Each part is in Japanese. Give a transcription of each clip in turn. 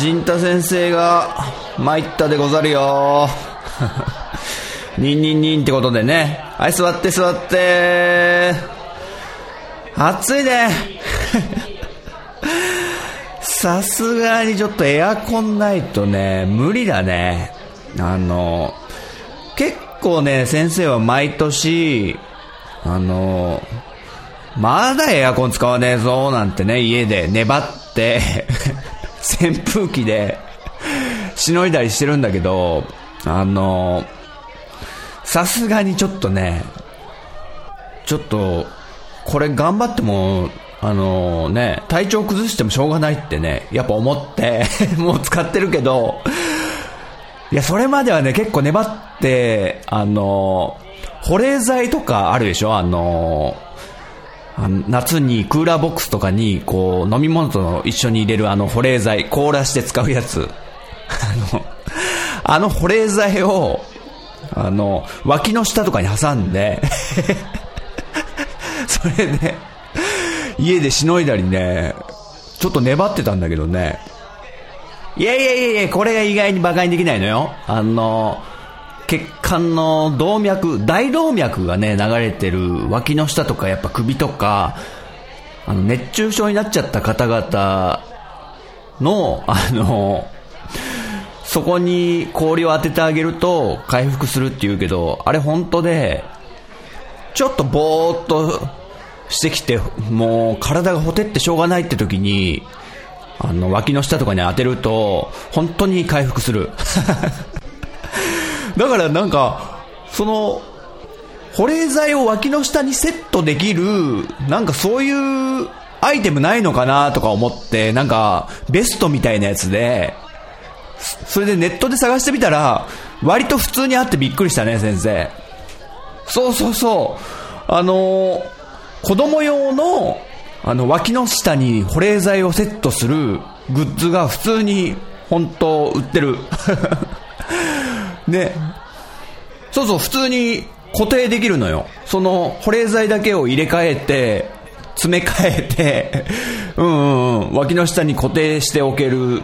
陣太先生が参ったでござるよ。ニンニンニンってことでね。はい座って座って。暑いね。さすがにちょっとエアコンないとね無理だね。あの結構ね先生は毎年あのまだエアコン使わねえぞなんてね家で粘って 扇風機でしのいだりしてるんだけどあのさすがにちょっとねちょっとこれ頑張ってもあのね体調崩してもしょうがないってねやっぱ思って もう使ってるけどいやそれまではね結構粘ってあの保冷剤とかあるでしょ？あの夏にクーラーボックスとかにこう飲み物と一緒に入れるあの保冷剤凍らして使うやつ。あのあの保冷剤をあの脇の下とかに挟んで それで家でしのいだりねちょっと粘ってたんだけどね。いやいやいやいやこれが意外に馬鹿にできないのよ。あの血管の動脈、大動脈がね、流れてる脇の下とかやっぱ首とか、あの、熱中症になっちゃった方々の、あの、そこに氷を当ててあげると回復するって言うけど、あれ本当で、ちょっとぼーっとしてきて、もう体がほてってしょうがないって時に、あの、脇の下とかに当てると、本当に回復する。だからなんか、その、保冷剤を脇の下にセットできる、なんかそういうアイテムないのかなとか思って、なんかベストみたいなやつで、それでネットで探してみたら、割と普通にあってびっくりしたね、先生。そうそうそう。あのー、子供用の、あの、脇の下に保冷剤をセットするグッズが普通に、本当売ってる。ね。そうそう、普通に固定できるのよ。その保冷剤だけを入れ替えて、詰め替えて、うんうん、脇の下に固定しておける、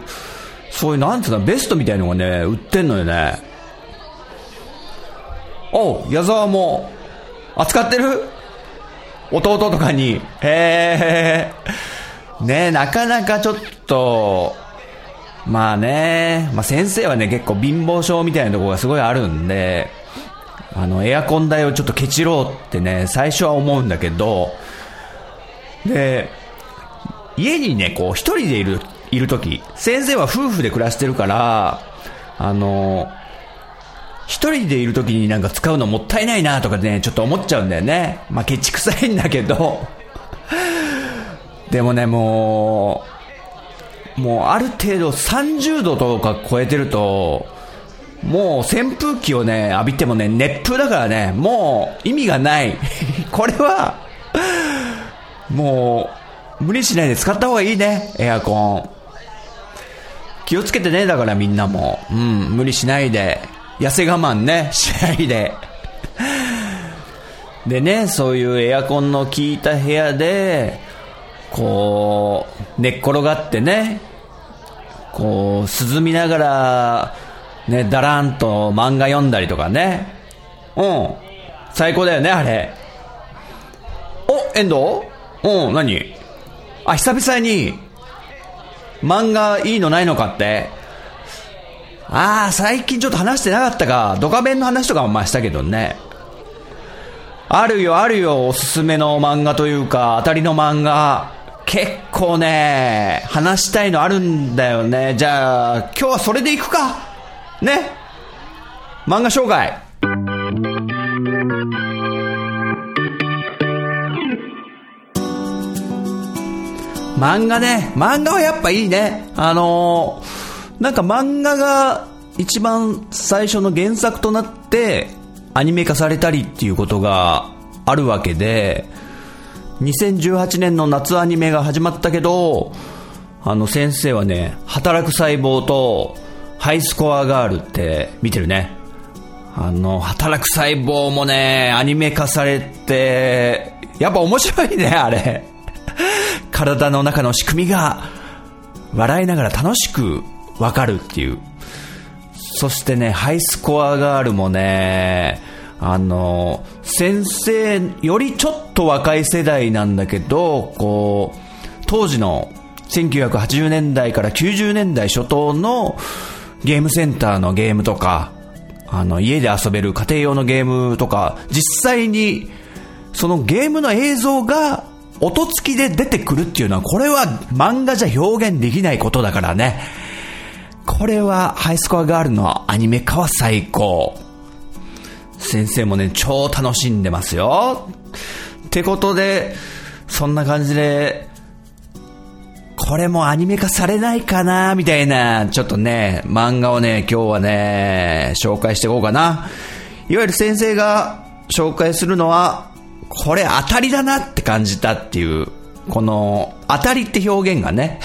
そういう、なんつうの、ベストみたいのがね、売ってんのよね。おう、矢沢も、扱ってる？弟とかに。へえ。ねなかなかちょっと、まあね、まあ先生はね、結構貧乏症みたいなところがすごいあるんで、あの、エアコン代をちょっとケチろうってね、最初は思うんだけど、で、家にね、こう、一人でいる、いるとき、先生は夫婦で暮らしてるから、あの、一人でいるときになんか使うのもったいないなとかね、ちょっと思っちゃうんだよね。まあ、ケチくさいんだけど、でもね、もう、もうある程度30度とか超えてると、もう扇風機をね、浴びてもね、熱風だからね、もう意味がない。これは、もう、無理しないで使った方がいいね、エアコン。気をつけてね、だからみんなも。うん、無理しないで。痩せ我慢ね、しないで。でね、そういうエアコンの効いた部屋で、こう、寝っ転がってね、こう、涼みながら、ね、だらんと漫画読んだりとかね。うん。最高だよね、あれ。お、遠藤？うん、何？あ、久々に、漫画いいのないのかって。ああ、最近ちょっと話してなかったか。ドカベンの話とかもましたけどね。あるよ、あるよ、おすすめの漫画というか、当たりの漫画。結構ね、話したいのあるんだよね。じゃあ、今日はそれでいくか。ね。漫画紹介。漫画ね。漫画はやっぱいいね。あのー、なんか漫画が一番最初の原作となってアニメ化されたりっていうことがあるわけで、2018年の夏アニメが始まったけど、あの先生はね、働く細胞とハイスコアガールって見てるね。あの、働く細胞もね、アニメ化されて、やっぱ面白いね、あれ。体の中の仕組みが、笑いながら楽しくわかるっていう。そしてね、ハイスコアガールもね、あの、先生よりちょっと若い世代なんだけど、こう、当時の1980年代から90年代初頭のゲームセンターのゲームとか、あの、家で遊べる家庭用のゲームとか、実際に、そのゲームの映像が音付きで出てくるっていうのは、これは漫画じゃ表現できないことだからね。これはハイスコアガールのアニメ化は最高。先生もね、超楽しんでますよ。ってことで、そんな感じで、これもアニメ化されないかなみたいな、ちょっとね、漫画をね、今日はね、紹介していこうかな。いわゆる先生が紹介するのは、これ当たりだなって感じたっていう、この、当たりって表現がね、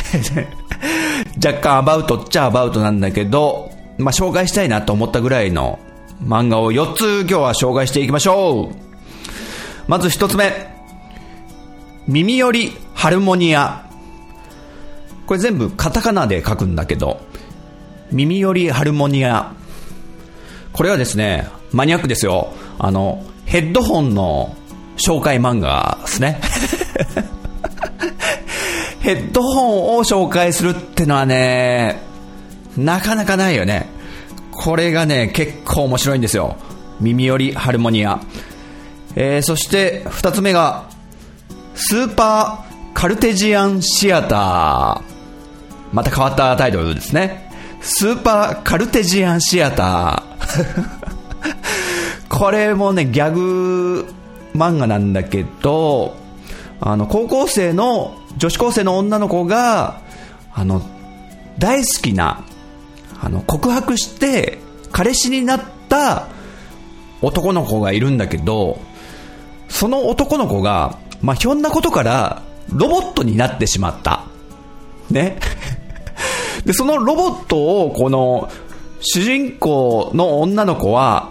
若干アバウトっちゃアバウトなんだけど、まあ、紹介したいなと思ったぐらいの漫画を4つ今日は紹介していきましょう。まず1つ目。耳よりハルモニア。これ全部カタカナで書くんだけど、耳よりハルモニア。これはですね、マニアックですよ。あの、ヘッドホンの紹介漫画ですね。ヘッドホンを紹介するってのはね、なかなかないよね。これがね、結構面白いんですよ。耳よりハルモニア。えー、そして二つ目が、スーパーカルテジアンシアター。また変わったタイトルですね。スーパーカルテジアンシアター。これもね、ギャグ漫画なんだけど、あの、高校生の、女子高生の女の子が、あの、大好きな、あの、告白して、彼氏になった男の子がいるんだけど、その男の子が、まあ、ひょんなことから、ロボットになってしまった。ね。で、そのロボットを、この、主人公の女の子は、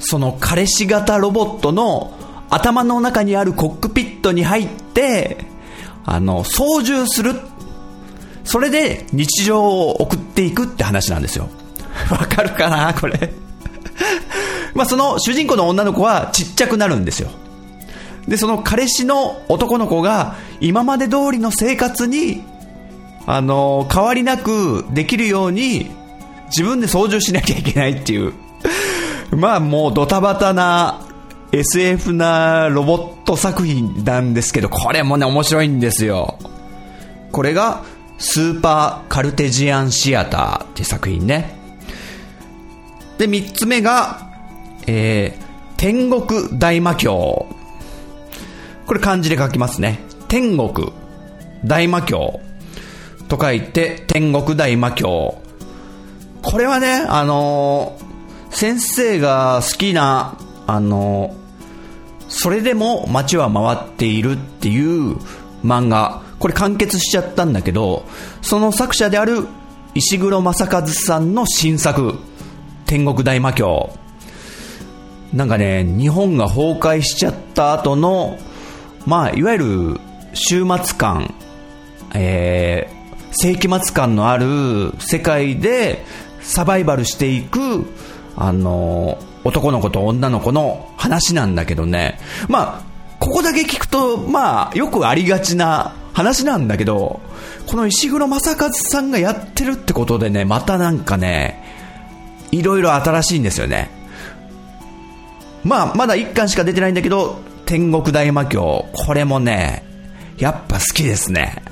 その彼氏型ロボットの頭の中にあるコックピットに入って、あの、操縦する。それで日常を送っていくって話なんですよ。わかるかなこれ まあその主人公の女の子はちっちゃくなるんですよ。で、その彼氏の男の子が今まで通りの生活にあの、変わりなくできるように、自分で操縦しなきゃいけないっていう。まあもうドタバタな SF なロボット作品なんですけど、これもね、面白いんですよ。これが、スーパーカルテジアンシアターって作品ね。で、三つ目が、えー、天国大魔教。これ漢字で書きますね。天国大魔教。と書いて、天国大魔教。これはね、あのー、先生が好きな、あのー、それでも街は回っているっていう漫画、これ完結しちゃったんだけど、その作者である石黒正和さんの新作、天国大魔教。なんかね、日本が崩壊しちゃった後の、まあ、いわゆる終末感、えー、世紀末感のある世界でサバイバルしていく、あの、男の子と女の子の話なんだけどね。まあ、ここだけ聞くと、まあ、よくありがちな話なんだけど、この石黒正和さんがやってるってことでね、またなんかね、いろいろ新しいんですよね。まあ、まだ1巻しか出てないんだけど、天国大魔教、これもね、やっぱ好きですね。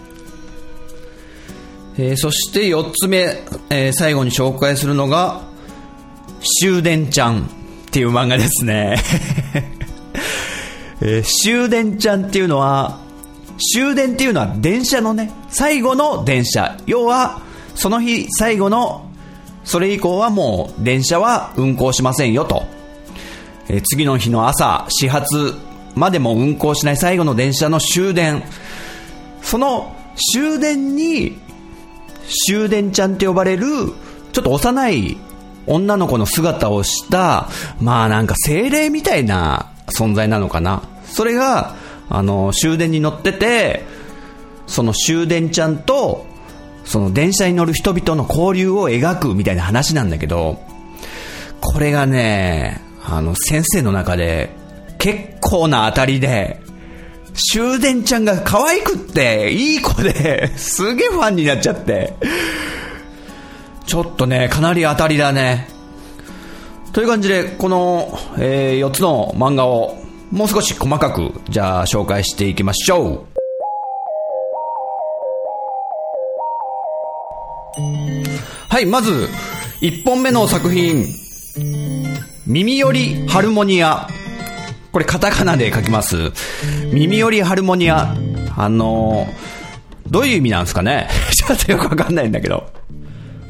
えー、そして4つ目、えー、最後に紹介するのが、終電ちゃんっていう漫画ですね。えー、終電ちゃんっていうのは、終電っていうのは電車のね、最後の電車。要は、その日最後の、それ以降はもう電車は運行しませんよと。えー、次の日の朝、始発までも運行しない最後の電車の終電。その終電に、終電ちゃんって呼ばれる、ちょっと幼い女の子の姿をした、まあなんか精霊みたいな存在なのかな。それが、あの、終電に乗ってて、その終電ちゃんと、その電車に乗る人々の交流を描くみたいな話なんだけど、これがね、あの、先生の中で結構な当たりで、終電ちゃんが可愛くって、いい子で、すげえファンになっちゃって、ちょっとね、かなり当たりだね。という感じで、この、えー、4つの漫画をもう少し細かく、じゃあ紹介していきましょう。はい、まず、1本目の作品、耳よりハルモニア。これカタカナで書きます。耳よりハルモニア。あのどういう意味なんですかね ちょっとよくわかんないんだけど。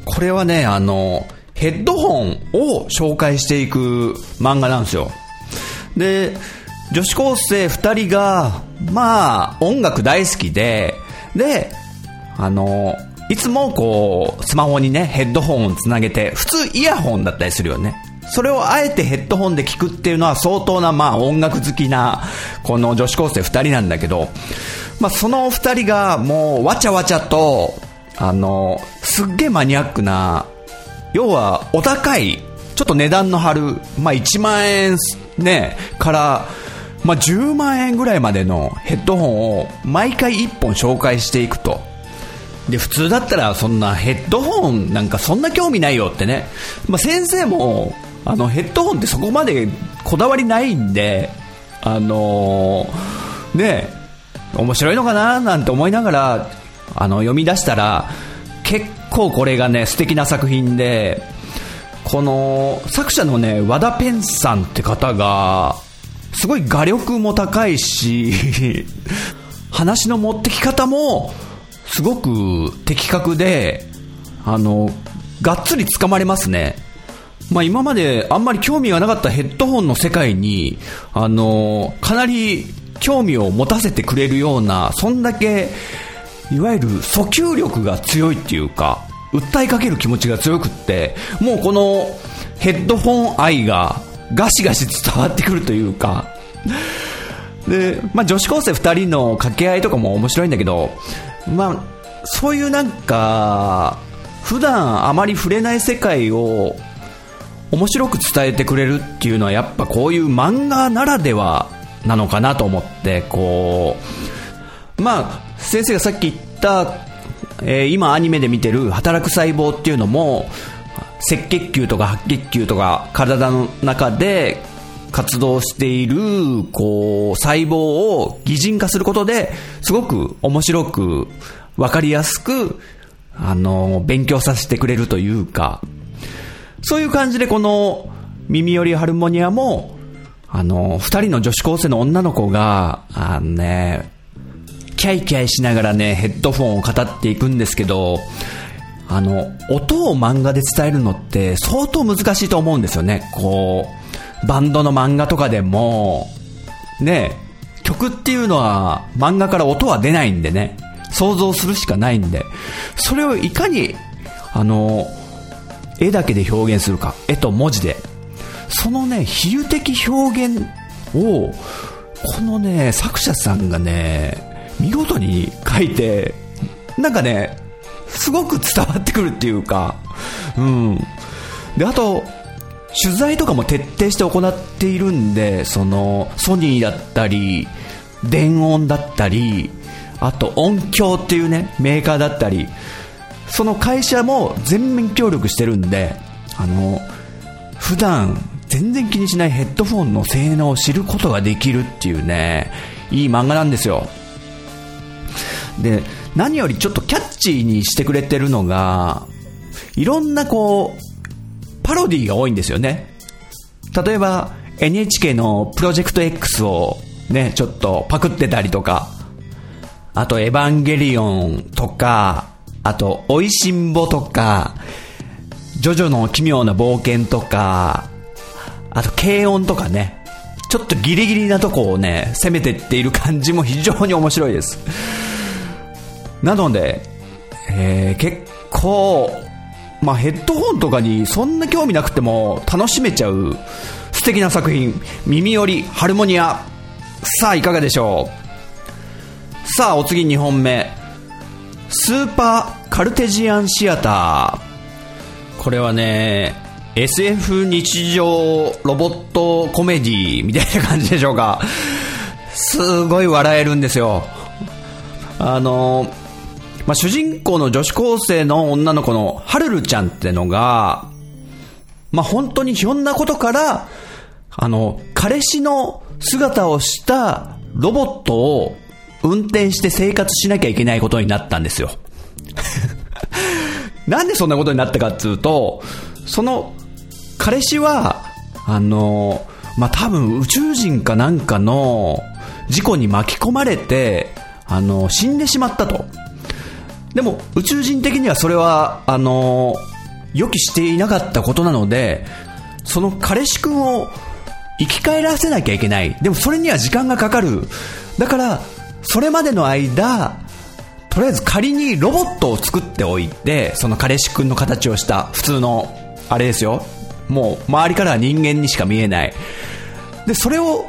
これはね、あの、ヘッドホンを紹介していく漫画なんですよ。で、女子高生2人が、まあ、音楽大好きで、で、あの、いつもこう、スマホにね、ヘッドホンをつなげて、普通イヤホンだったりするよね。それをあえてヘッドホンで聞くっていうのは相当な、まあ、音楽好きな、この女子高生2人なんだけど、まあ、その2人がもう、わちゃわちゃと、あの、すっげえマニアックな、要は、お高い、ちょっと値段の張る、まあ、1万円ね、から、まあ、10万円ぐらいまでのヘッドホンを毎回1本紹介していくと。で、普通だったらそんなヘッドホンなんかそんな興味ないよってね。まあ、先生も、あの、ヘッドホンってそこまでこだわりないんで、あのー、ね、面白いのかななんて思いながら、あの、読み出したら、結構これがね、素敵な作品で、この、作者のね、和田ペンさんって方が、すごい画力も高いし、話の持ってき方も、すごく的確で、あの、がっつり掴まれますね。まあ今まであんまり興味がなかったヘッドホンの世界に、あの、かなり興味を持たせてくれるような、そんだけいわゆる訴求力が強いっていうか、訴えかける気持ちが強くって、もうこのヘッドホン愛がガシガシ伝わってくるというか、で、まあ女子高生2人の掛け合いとかも面白いんだけど、まあ、そういうなんか、普段あまり触れない世界を面白く伝えてくれるっていうのはやっぱこういう漫画ならではなのかなと思って、こう、まあ、先生がさっき言った、えー、今アニメで見てる働く細胞っていうのも、赤血球とか白血球とか体の中で活動している、こう、細胞を擬人化することで、すごく面白く、わかりやすく、あの、勉強させてくれるというか、そういう感じでこの、耳よりハルモニアも、あの、二人の女子高生の女の子が、あのね、キャイキャイしながらね、ヘッドフォンを語っていくんですけど、あの、音を漫画で伝えるのって相当難しいと思うんですよね。こう、バンドの漫画とかでも、ね、曲っていうのは漫画から音は出ないんでね、想像するしかないんで、それをいかに、あの、絵だけで表現するか、絵と文字で。そのね、比喩的表現を、このね、作者さんがね、見事に書いて、なんかね、すごく伝わってくるっていうか、うん。で、あと、取材とかも徹底して行っているんで、その、ソニーだったり、電音だったり、あと音響っていうね、メーカーだったり、その会社も全面協力してるんで、あの、普段全然気にしないヘッドフォンの性能を知ることができるっていうね、いい漫画なんですよ。で、何よりちょっとキャッチーにしてくれてるのが、いろんなこう、パロディーが多いんですよね。例えば、NHK のプロジェクト X をね、ちょっとパクってたりとか、あとエヴァンゲリオンとか、あと、おいしんぼとか、ジョジョの奇妙な冒険とか、あと、軽音とかね、ちょっとギリギリなとこをね、攻めてっている感じも非常に面白いです。なので、えー、結構、まあ、ヘッドホンとかにそんな興味なくても楽しめちゃう素敵な作品、耳よりハルモニア。さあ、いかがでしょう？さあ、お次2本目。スーパーカルテジアンシアター。これはね、SF 日常ロボットコメディみたいな感じでしょうか。すごい笑えるんですよ。あの、まあ、主人公の女子高生の女の子のハルルちゃんってのが、まあ、本当にひょんなことから、あの、彼氏の姿をしたロボットを運転して生活しなきゃいけないことになったんですよ。なんでそんなことになったかっていうと、その彼氏は、あの、まあ、多分宇宙人かなんかの事故に巻き込まれて、あの、死んでしまったと。でも宇宙人的にはそれは、あの、予期していなかったことなので、その彼氏くんを生き返らせなきゃいけない。でもそれには時間がかかる。だから、それまでの間、とりあえず仮にロボットを作っておいて、その彼氏くんの形をした普通の、あれですよ。もう周りからは人間にしか見えない。で、それを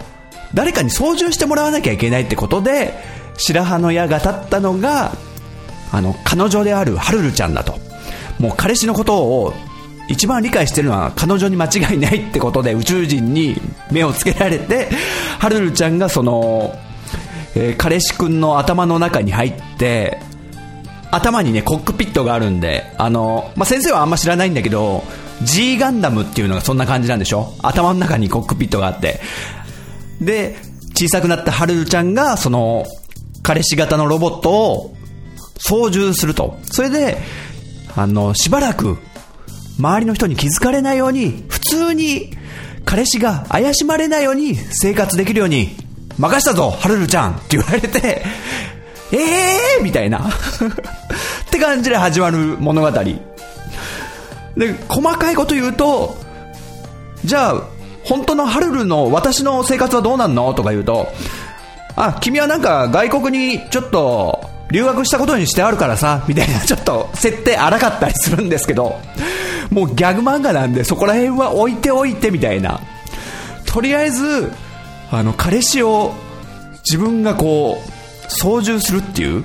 誰かに操縦してもらわなきゃいけないってことで、白羽の矢が立ったのが、あの、彼女であるハルルちゃんだと。もう彼氏のことを一番理解してるのは彼女に間違いないってことで宇宙人に目をつけられて、ハルルちゃんがその、えー、彼氏くんの頭の中に入って、頭にね、コックピットがあるんで、あの、まあ、先生はあんま知らないんだけど、G ガンダムっていうのがそんな感じなんでしょ？頭の中にコックピットがあって。で、小さくなったハルルちゃんが、その、彼氏型のロボットを操縦すると。それで、あの、しばらく、周りの人に気づかれないように、普通に、彼氏が怪しまれないように生活できるように、任したぞ、はるるちゃんって言われて、え えー？みたいな って感じで始まる物語。で、細かいこと言うと、じゃあ、本当のハルルの私の生活はどうなんの？とか言うと、あ、君はなんか外国にちょっと留学したことにしてあるからさ、みたいな ちょっと設定荒かったりするんですけど、もうギャグ漫画なんでそこら辺は置いておいてみたいな。とりあえず、あの、彼氏を自分がこう、操縦するっていう。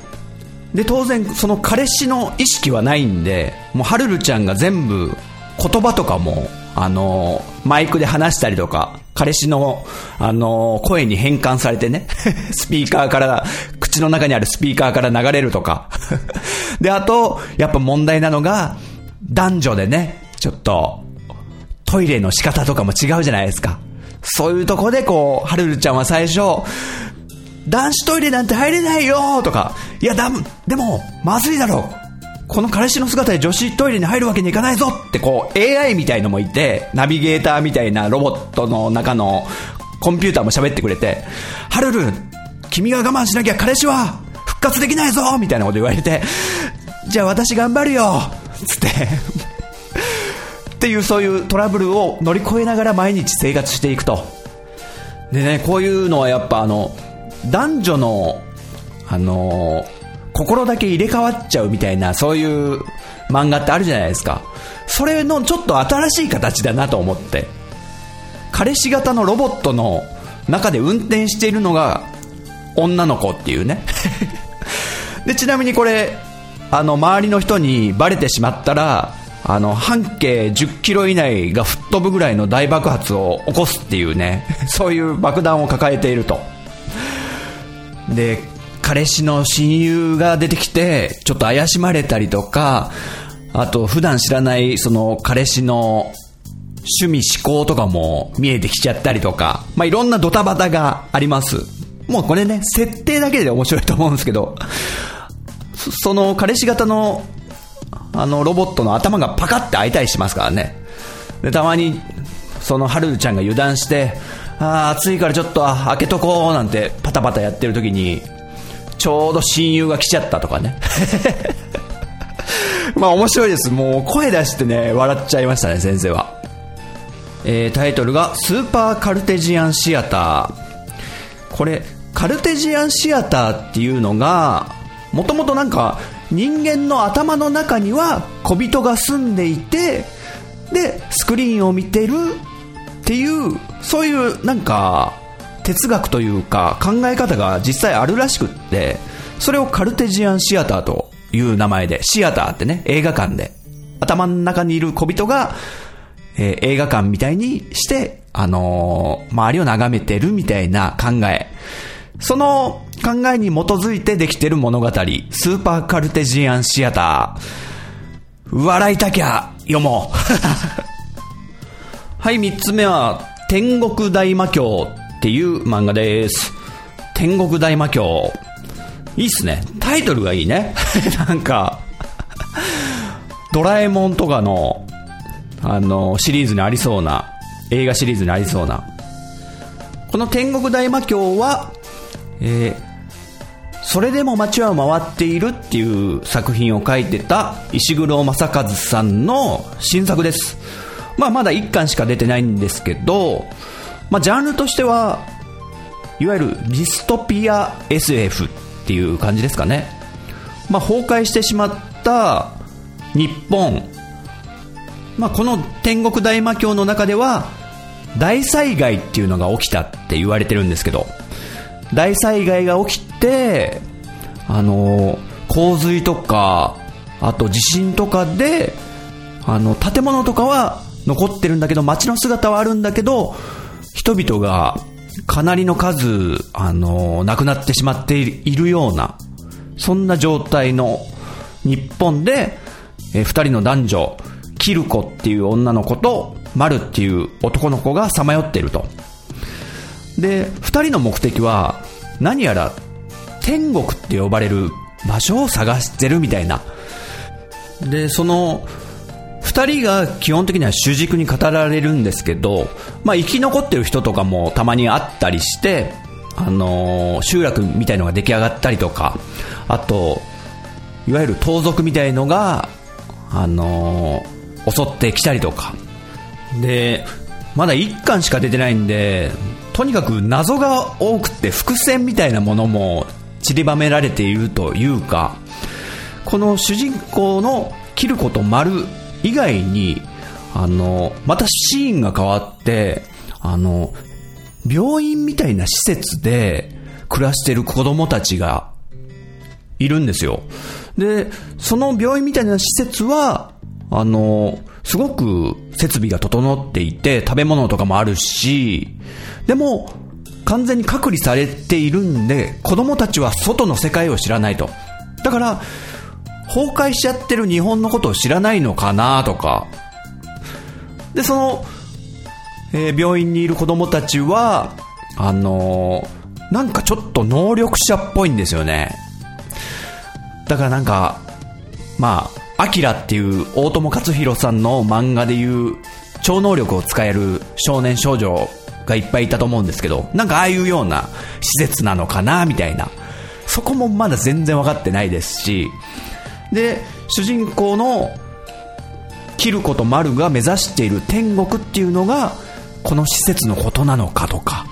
で、当然その彼氏の意識はないんで、もうはるるちゃんが全部言葉とかもあの、マイクで話したりとか、彼氏の、あの、声に変換されてね、スピーカーから、口の中にあるスピーカーから流れるとか。で、あと、やっぱ問題なのが、男女でね、ちょっと、トイレの仕方とかも違うじゃないですか。そういうとこでこう、はるるちゃんは最初、男子トイレなんて入れないよとか、いや、だ、でも、まずいだろう。この彼氏の姿で女子トイレに入るわけにいかないぞってこう AI みたいのもいて、ナビゲーターみたいなロボットの中のコンピューターも喋ってくれて、ハルル、君が我慢しなきゃ彼氏は復活できないぞみたいなこと言われて、じゃあ私頑張るよつって っていうそういうトラブルを乗り越えながら毎日生活していくと。でね、こういうのはやっぱあの、男女の、あの心だけ入れ替わっちゃうみたいな、そういう漫画ってあるじゃないですか。それのちょっと新しい形だなと思って。彼氏型のロボットの中で運転しているのが女の子っていうね。で、ちなみにこれ、あの、周りの人にバレてしまったら、あの、半径10キロ以内が吹っ飛ぶぐらいの大爆発を起こすっていうね、そういう爆弾を抱えていると。で、彼氏の親友が出てきて、ちょっと怪しまれたりとか、あと普段知らないその彼氏の趣味思考とかも見えてきちゃったりとか、まあ、いろんなドタバタがあります。もうこれね、設定だけで面白いと思うんですけど、その彼氏型のあのロボットの頭がパカって開いたりしますからね。で、たまにそのハルルちゃんが油断して、ああ、暑いからちょっと開けとこうなんてパタパタやってる時に、ちょうど親友が来ちゃったとかね。まあ面白いです。もう声出してね、笑っちゃいましたね、先生は。えー、タイトルがスーパーカルテジアンシアター。これ、カルテジアンシアターっていうのが、もともとなんか人間の頭の中には小人が住んでいて、で、スクリーンを見てるっていう、そういうなんか哲学というか考え方が実際あるらしくって、それをカルテジアンシアターという名前で、シアターってね、映画館で、頭の中にいる小人が、えー、映画館みたいにして、あのー、周りを眺めてるみたいな考え。その考えに基づいてできてる物語、スーパーカルテジアンシアター。笑いたきゃ読もう。はい、三つ目は、天国大魔教っていう漫画です。天国大魔教。いいっすね。タイトルがいいね。なんか、ドラえもんとかの、あの、シリーズにありそうな、映画シリーズにありそうな。この天国大魔教は、えー、それでも街は回っているっていう作品を書いてた石黒正和さんの新作です。まあまだ1巻しか出てないんですけど、まあジャンルとしては、いわゆるディストピア SF っていう感じですかね。まあ崩壊してしまった日本。まあこの天国大魔教の中では大災害っていうのが起きたって言われてるんですけど、大災害が起きて、あの、洪水とか、あと地震とかで、あの、建物とかは残ってるんだけど、街の姿はあるんだけど、人々がかなりの数、あの、亡くなってしまっているような、そんな状態の日本で、え二人の男女、キルコっていう女の子と、マルっていう男の子がさまよってると。で、二人の目的は、何やら天国って呼ばれる場所を探してるみたいな。で、その、二人が基本的には主軸に語られるんですけど、まあ生き残ってる人とかもたまにあったりして、あのー、集落みたいのが出来上がったりとか、あと、いわゆる盗賊みたいのが、あのー、襲ってきたりとか。で、まだ1巻しか出てないんで、とにかく謎が多くて伏線みたいなものも散りばめられているというか、この主人公のキルコと丸以外に、あの、またシーンが変わって、あの、病院みたいな施設で暮らしてる子供たちがいるんですよ。で、その病院みたいな施設は、あの、すごく設備が整っていて、食べ物とかもあるし、でも、完全に隔離されているんで、子供たちは外の世界を知らないと。だから、崩壊しちゃってる日本のことを知らないのかなとか。で、その、えー、病院にいる子供たちは、あのー、なんかちょっと能力者っぽいんですよね。だからなんか、まあ、アキラっていう大友克洋さんの漫画でいう超能力を使える少年少女がいっぱいいたと思うんですけど、なんかああいうような施設なのかなみたいな。そこもまだ全然分かってないですし、で、主人公のキルコとマルが目指している天国っていうのが、この施設のことなのかとか、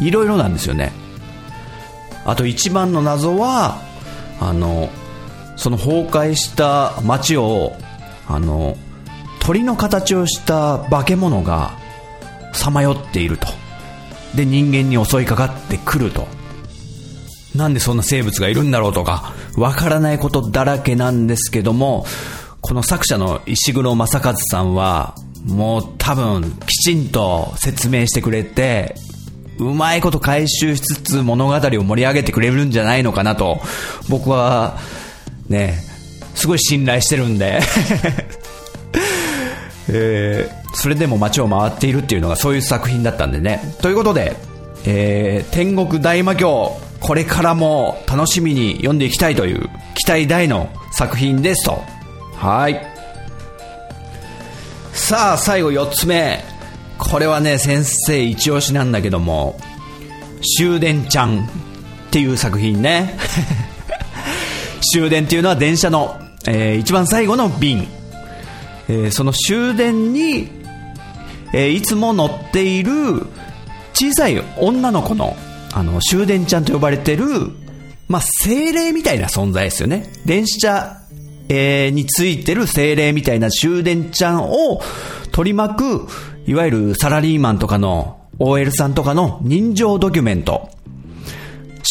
いろいろなんですよね。あと一番の謎は、あの、その崩壊した街をあの鳥の形をした化け物がさまよっていると。で人間に襲いかかってくると。なんでそんな生物がいるんだろうとかわからないことだらけなんですけどもこの作者の石黒正和さんはもう多分きちんと説明してくれてうまいこと回収しつつ物語を盛り上げてくれるんじゃないのかなと僕はね、すごい信頼してるんで えー、それでも街を回っているっていうのがそういう作品だったんでね。ということで、えー、天国大魔教、これからも楽しみに読んでいきたいという期待大の作品ですと。はい。さあ、最後4つ目。これはね、先生一押しなんだけども、終電ちゃんってっていう作品ね。終電っていうのは電車の、えー、一番最後の便。えー、その終電に、えー、いつも乗っている小さい女の子の、あの、終電ちゃんと呼ばれてる、まあ、精霊みたいな存在ですよね。電車、えー、についてる精霊みたいな終電ちゃんを取り巻く、いわゆるサラリーマンとかの OL さんとかの人情ドキュメント。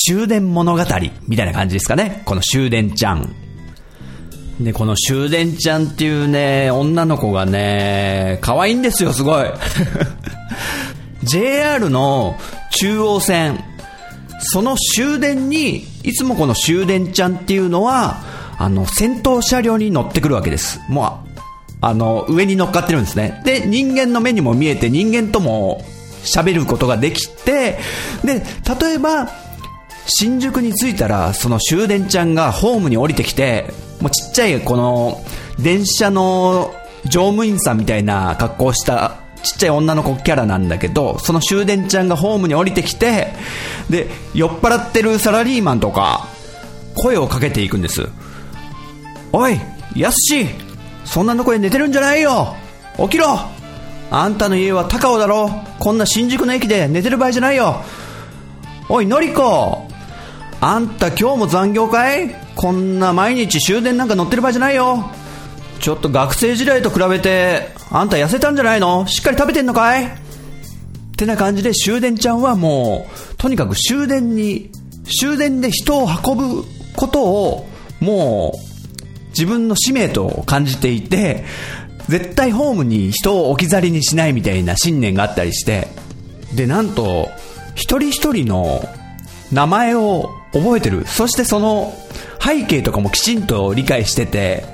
終電物語みたいな感じですかね。この終電ちゃん。で、この終電ちゃんっていうね、女の子がね、可愛いんですよ、すごい。JR の中央線、その終電に、いつもこの終電ちゃんっていうのは、あの、先頭車両に乗ってくるわけです。もう、あの、上に乗っかってるんですね。で、人間の目にも見えて、人間とも喋ることができて、で、例えば、新宿に着いたら、その終電ちゃんがホームに降りてきて、もうちっちゃいこの、電車の乗務員さんみたいな格好したちっちゃい女の子キャラなんだけど、その終電ちゃんがホームに降りてきて、で、酔っ払ってるサラリーマンとか、声をかけていくんです。おい、やすしそんなとこで寝てるんじゃないよ。起きろ。あんたの家は高尾だろ。こんな新宿の駅で寝てる場合じゃないよ。おい、のりこ。あんた今日も残業かい？こんな毎日終電なんか乗ってる場合じゃないよ。ちょっと学生時代と比べて、あんた痩せたんじゃないの？しっかり食べてんのかい？ってな感じで終電ちゃんはもう、とにかく終電に、終電で人を運ぶことを、もう、自分の使命と感じていて、絶対ホームに人を置き去りにしないみたいな信念があったりして、で、なんと、一人一人の名前を覚えてる？そしてその背景とかもきちんと理解してて、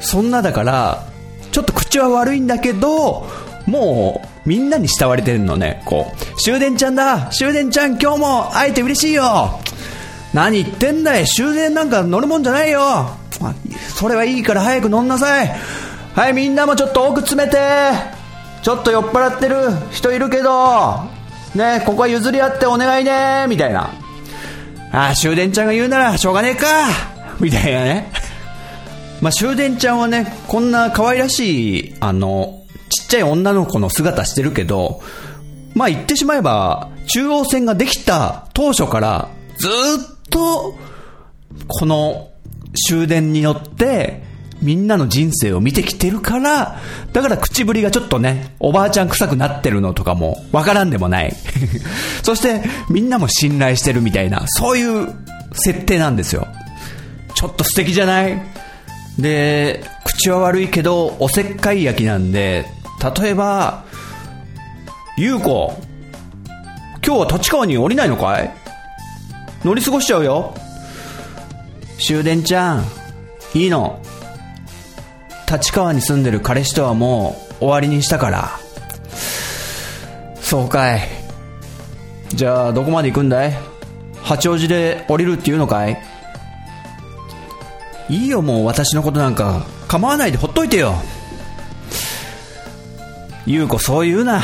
そんなだから、ちょっと口は悪いんだけど、もう、みんなに慕われてるのね、こう。終電ちゃんだ終電ちゃん今日も会えて嬉しいよ何言ってんだい終電なんか乗るもんじゃないよそれはいいから早く乗んなさいはいみんなもちょっと奥詰めてちょっと酔っ払ってる人いるけどねここは譲り合ってお願いねみたいなああ終電ちゃんが言うならしょうがねえか。みたいなね。まあ、終電ちゃんはね、こんな可愛らしい、あの、ちっちゃい女の子の姿してるけど、まあ言ってしまえば、中央線ができた当初から、ずっと、この終電に乗って、みんなの人生を見てきてるから、だから口ぶりがちょっとね、おばあちゃん臭くなってるのとかもわからんでもない。そして、みんなも信頼してるみたいな、そういう設定なんですよ。ちょっと素敵じゃない？で、口は悪いけど、おせっかい焼きなんで、例えば、ゆうこ、今日は立川に降りないのかい？乗り過ごしちゃうよ。終電ちゃん、いいの？立川に住んでる彼氏とはもう終わりにしたから。そうかい。じゃあ、どこまで行くんだい？八王子で降りるっていうのかい？いいよもう私のことなんか。構わないでほっといてよ。優子そう言うな。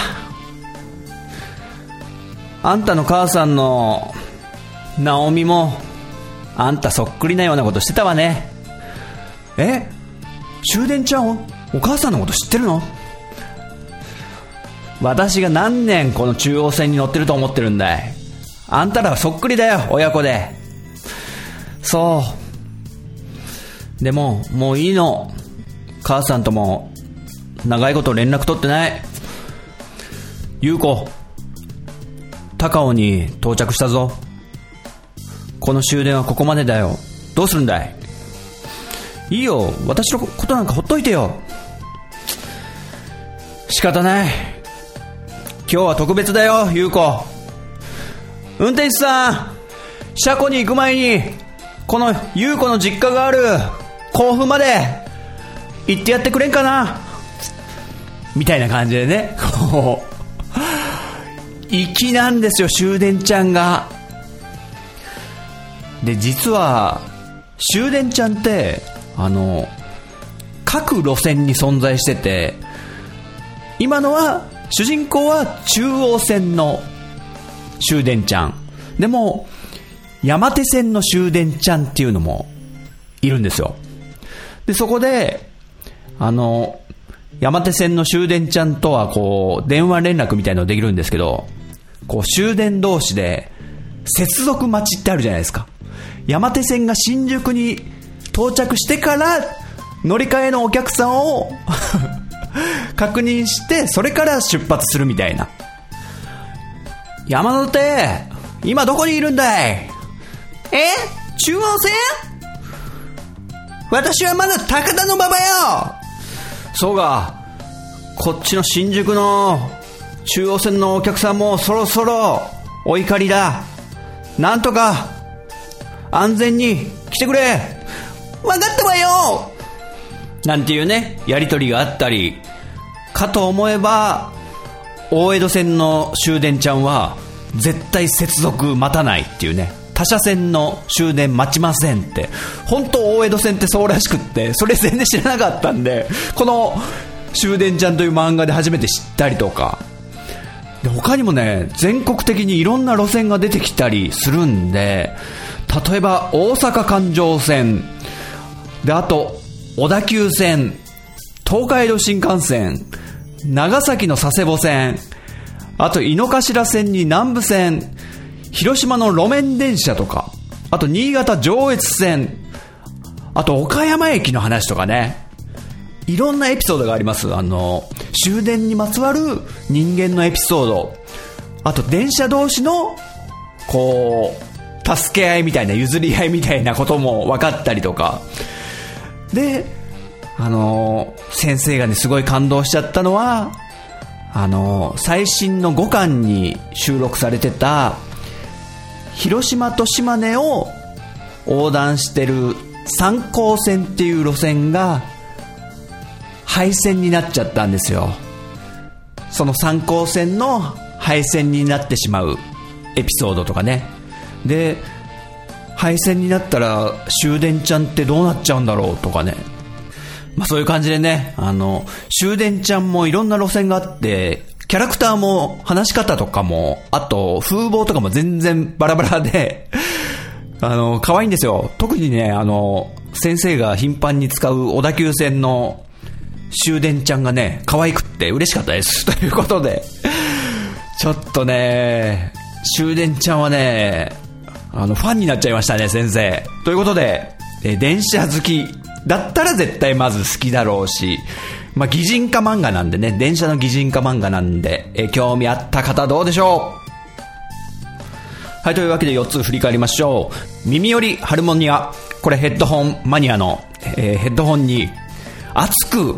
あんたの母さんの直美もあんたそっくりなようなことしてたわね。え？終電ちゃんお母さんのこと知ってるの？私が何年この中央線に乗ってると思ってるんだい？あんたらはそっくりだよ親子でそうでも、もういいの。母さんとも、長いこと連絡取ってない。優子、高尾に到着したぞ。この終電はここまでだよ。どうするんだい？いいよ、私のことなんかほっといてよ。仕方ない。今日は特別だよ、優子。運転手さん、車庫に行く前に、この優子の実家がある甲府まで行ってやってくれんかなみたいな感じでね、こう、粋なんですよ、終電ちゃんが。で、実は、終電ちゃんって、あの、各路線に存在してて、今のは、主人公は中央線の終電ちゃん。でも、山手線の終電ちゃんっていうのもいるんですよ。で、そこで、あの、山手線の終電ちゃんとはこう、電話連絡みたいのできるんですけど、こう、終電同士で、接続待ちってあるじゃないですか。山手線が新宿に到着してから、乗り換えのお客さんを 確認して、それから出発するみたいな。山手、今どこにいるんだい？え？中央線？私はまだ高田の馬場よ。そうか、こっちの新宿の中央線のお客さんもそろそろお怒りだ。なんとか、安全に来てくれ。わかったわよなんていうね、やりとりがあったり、かと思えば、大江戸線の終電ちゃんは、絶対接続待たないっていうね。他社線の終電待ちませんって。本当大江戸線ってそうらしくって、それ全然知らなかったんで、この終電ちゃんという漫画で初めて知ったりとか。で他にもね、全国的にいろんな路線が出てきたりするんで、例えば大阪環状線、で、あと、小田急線、東海道新幹線、長崎の佐世保線、あと井の頭線に南武線、広島の路面電車とか、あと新潟上越線、あと岡山駅の話とかね、いろんなエピソードがあります。あの、終電にまつわる人間のエピソード、あと電車同士の、こう、助け合いみたいな、譲り合いみたいなことも分かったりとか、で、あの先生がね、すごい感動しちゃったのは、あの最新の5巻に収録されてた、広島と島根を横断してる三高線っていう路線が廃線になっちゃったんですよ。その三高線の廃線になってしまうエピソードとかね。で廃線になったら終電ちゃんってどうなっちゃうんだろうとかねまあそういう感じでね、あの、終電ちゃんもいろんな路線があって、キャラクターも話し方とかも、あと風貌とかも全然バラバラで あの、可愛いんですよ。特にね、あの、先生が頻繁に使う小田急線の終電ちゃんがね、可愛くって嬉しかったです。ということで、ちょっとね、終電ちゃんはね、あの、ファンになっちゃいましたね、先生。ということで、え電車好きだったら絶対まず好きだろうし、まあ、擬人化漫画なんでね、電車の擬人化漫画なんで、え興味あった方どうでしょう？はい、というわけで4つ振り返りましょう。耳よりハルモニア。これヘッドホンマニアの、えー、ヘッドホンに熱く、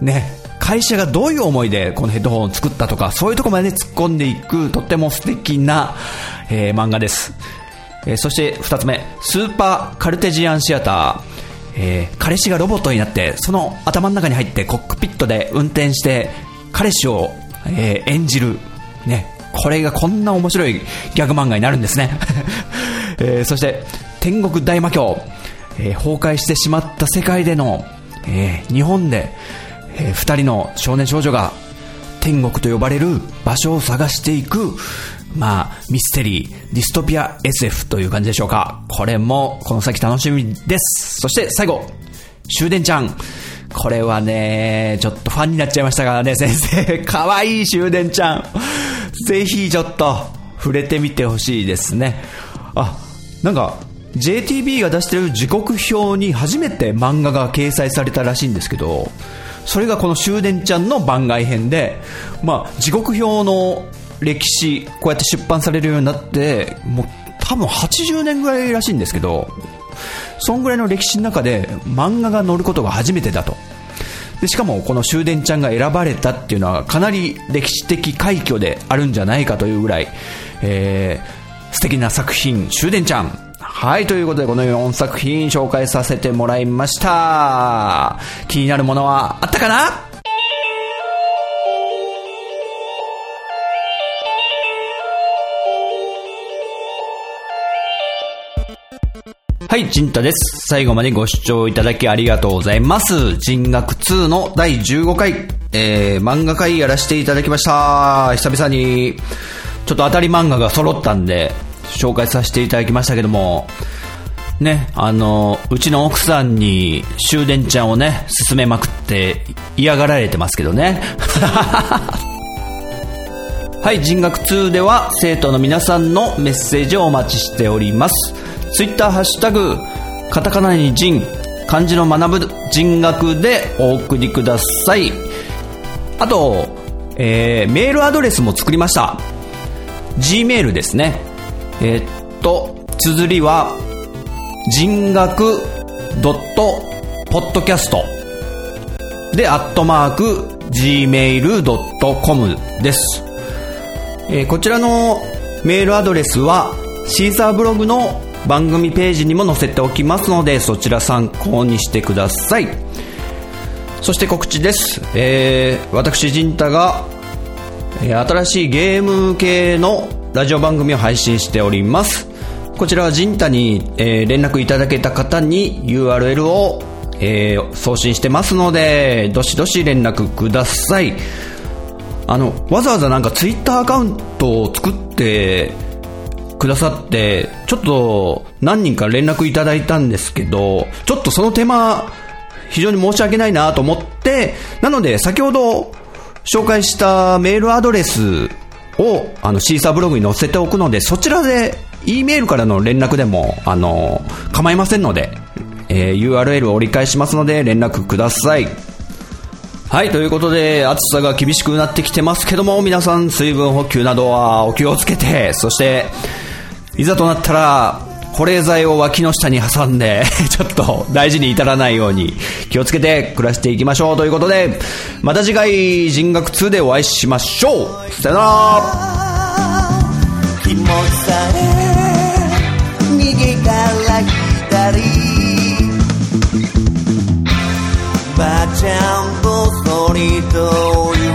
ね、会社がどういう思いでこのヘッドホンを作ったとか、そういうとこまで突っ込んでいく、とっても素敵な、えー、漫画です。えー、そして2つ目、スーパーカルテジアンシアター。えー、彼氏がロボットになってその頭の中に入ってコックピットで運転して彼氏を、えー、演じる、ね、これがこんな面白いギャグ漫画になるんですね、えー、そして天国大魔教、え崩壊してしまった世界での、え日本で、え2人の少年少女が天国と呼ばれる場所を探していく。まあ、ミステリー、ディストピア SF という感じでしょうか。これも、この先楽しみです。そして最後、終電ちゃん。これはね、ちょっとファンになっちゃいましたからね、先生。かわいい終電ちゃん。ぜひちょっと、触れてみてほしいですね。あ、なんか、JTB が出してる時刻表に初めて漫画が掲載されたらしいんですけど、それがこの終電ちゃんの番外編で、まあ、時刻表の歴史、こうやって出版されるようになって、もう多分80年ぐらいらしいんですけど、そんぐらいの歴史の中で漫画が載ることが初めてだと。でしかもこの終電ちゃんが選ばれたっていうのはかなり歴史的快挙であるんじゃないかというぐらい、えー、素敵な作品、終電ちゃん。はい、ということでこの4作品紹介させてもらいました。気になるものはあったかな？はい、ジンタです。最後までご視聴いただきありがとうございます。人学2の第15回、えー、漫画会やらせていただきました。久々に、ちょっと当たり漫画が揃ったんで、紹介させていただきましたけども、ね、あの、うちの奥さんに終電ちゃんをね、進めまくって嫌がられてますけどね。はい、人学2では生徒の皆さんのメッセージをお待ちしております。ツイッターハッシュタグ、カタカナに人、漢字の学ぶ人学でお送りください。あと、えー、メールアドレスも作りました。Gmail ですね。えー、っと、綴りは、人学ドットポッドキャストで、アットマーク、gmail.com です。えー、こちらのメールアドレスはシーサーブログの番組ページにも載せておきますのでそちら参考にしてください。そして告知です、えー、私陣太が、新しいゲーム系のラジオ番組を配信しております。こちらは陣太に、え、連絡いただけた方に URL を、え、送信してますのでどしどし連絡ください。あの、わざわざなんかツイッターアカウントを作ってくださって、ちょっと何人か連絡いただいたんですけど、ちょっとその手間、非常に申し訳ないなと思って、なので先ほど紹介したメールアドレスをあのシーサーブログに載せておくので、そちらで E メールからの連絡でも、あの、構いませんので、えー、URL を折り返しますので連絡ください。はい、ということで、暑さが厳しくなってきてますけども、皆さん水分補給などはお気をつけて、そして、いざとなったら、保冷剤を脇の下に挟んで、ちょっと大事に至らないように気をつけて暮らしていきましょうということで、また次回人学2でお会いしましょう。さよなら。気持ちさえ右から左。ばあちゃんと bonito